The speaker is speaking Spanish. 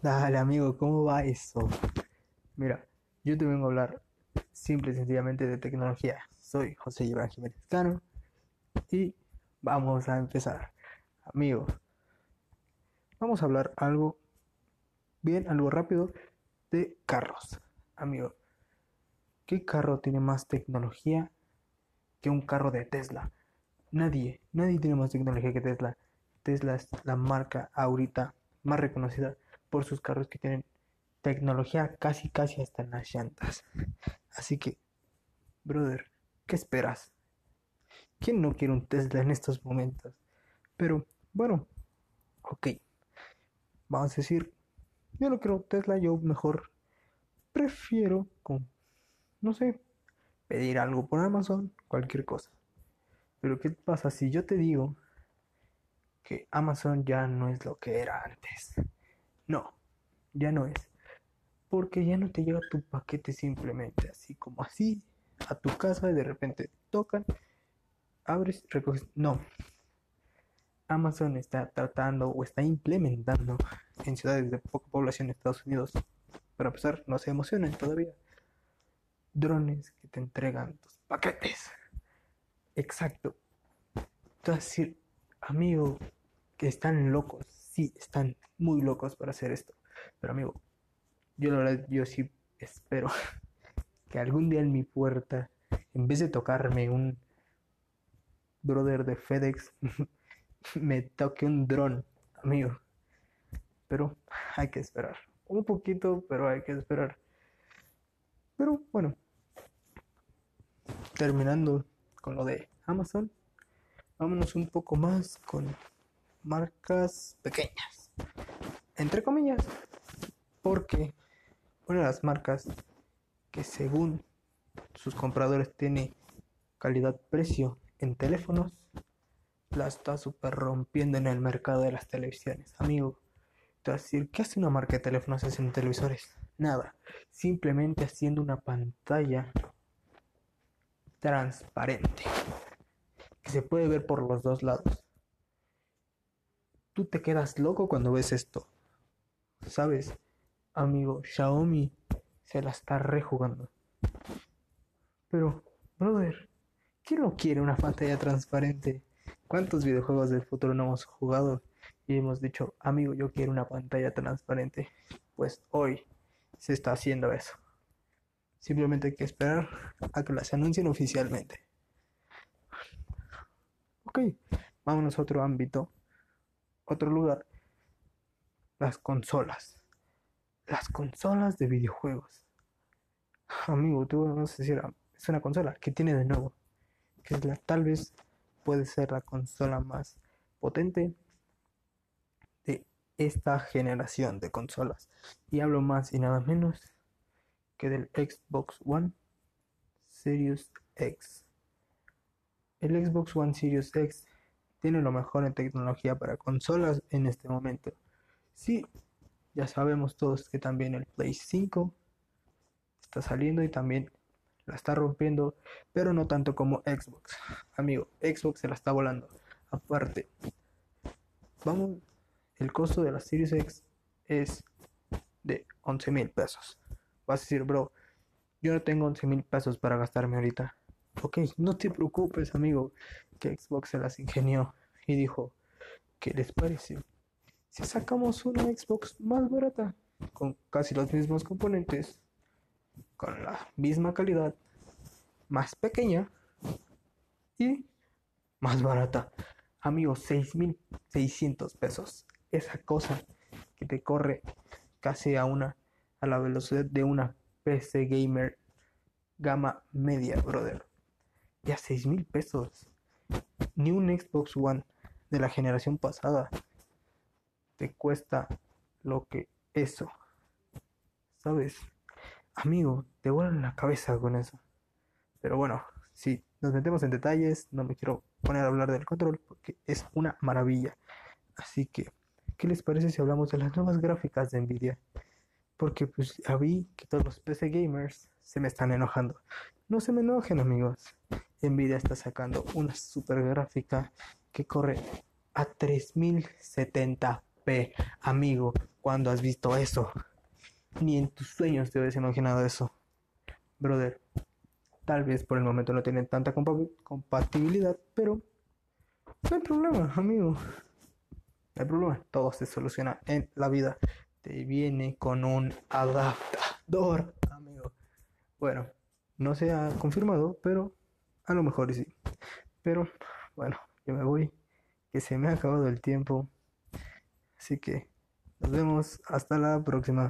Dale, amigo, ¿cómo va eso? Mira, yo te vengo a hablar simple y sencillamente de tecnología. Soy José Iván Jiménez Cano y vamos a empezar. Amigo, vamos a hablar algo bien, algo rápido de carros. Amigo, ¿qué carro tiene más tecnología que un carro de Tesla? Nadie, nadie tiene más tecnología que Tesla. Tesla es la marca ahorita más reconocida por sus carros que tienen tecnología casi casi hasta en las llantas. Así que, brother, ¿qué esperas? ¿Quién no quiere un Tesla en estos momentos? Pero, bueno, ok. Vamos a decir, yo no quiero Tesla, yo mejor prefiero con, no sé, pedir algo por Amazon, cualquier cosa. Pero ¿qué pasa si yo te digo que Amazon ya no es lo que era antes? No, ya no es. Porque ya no te llega tu paquete simplemente así como así a tu casa y de repente tocan, abres, recoges. No. Amazon está tratando o está implementando en ciudades de poca población en Estados Unidos. Para empezar, no se emocionen todavía. Drones que te entregan tus paquetes. Exacto. Tú amigo, que están locos. Sí, están muy locos para hacer esto. Pero amigo, yo la verdad, yo sí espero que algún día en mi puerta, en vez de tocarme un brother de FedEx, me toque un dron, amigo. Pero hay que esperar. Un poquito, pero hay que esperar. Pero bueno, terminando con lo de Amazon, vámonos un poco más con marcas pequeñas. Entre comillas, porque una de las marcas que según sus compradores tiene calidad-precio en teléfonos, la está super rompiendo en el mercado de las televisiones. Amigo, te vas a decir, ¿qué hace una marca de teléfonos en televisores? Nada, simplemente haciendo una pantalla transparente que se puede ver por los dos lados. Tú te quedas loco cuando ves esto, ¿sabes? amigo, Xiaomi se la está rejugando. Pero, brother, ¿quién no quiere una pantalla transparente? ¿Cuántos videojuegos del futuro no hemos jugado y hemos dicho, amigo, yo quiero una pantalla transparente? Pues hoy se está haciendo eso. Simplemente hay que esperar a que las anuncien oficialmente. Ok, vámonos a otro ámbito, otro lugar. Las consolas las consolas de videojuegos. Amigo, tú vas a decir, es una consola, ¿qué tiene de nuevo? Que es la, tal vez puede ser la consola más potente de esta generación de consolas. Y hablo más y nada menos que del Xbox One Series X. El Xbox One Series X tiene lo mejor en tecnología para consolas en este momento. Sí, ya sabemos todos que también el Play 5 está saliendo y también la está rompiendo, pero no tanto como Xbox. Amigo, Xbox se la está volando. Aparte, vamos, el costo de la Series X es de 11 mil pesos. Vas a decir, bro, yo no tengo 11 mil pesos para gastarme ahorita. Ok, no te preocupes, amigo, que Xbox se las ingenió y dijo, ¿qué les parece? si sacamos una Xbox más barata, con casi los mismos componentes, con la misma calidad, más pequeña y más barata. Amigos, 6.600 pesos. Esa cosa que te corre casi a una a la velocidad de una PC gamer gama media, brother. Ya 6.000 pesos. Ni un Xbox One de la generación pasada te cuesta lo que eso. ¿Sabes? Amigo, te vuelan la cabeza con eso. Pero bueno, si nos metemos en detalles, no me quiero poner a hablar del control porque es una maravilla. Así que, ¿qué les parece si hablamos de las nuevas gráficas de Nvidia? Porque pues ya vi que todos los PC gamers se me están enojando. No se me enojen amigos. Nvidia está sacando una super gráfica que corre a 3070 amigo, ¿Cuándo has visto eso? Ni en tus sueños te habías imaginado eso. Brother, tal vez por el momento no tienen tanta compatibilidad, pero no hay problema, amigo. No hay problema, todo se soluciona en la vida. Te viene con un adaptador, amigo. Bueno, no se ha confirmado, pero a lo mejor sí. Pero bueno, yo me voy, que se me ha acabado el tiempo. Así que nos vemos hasta la próxima.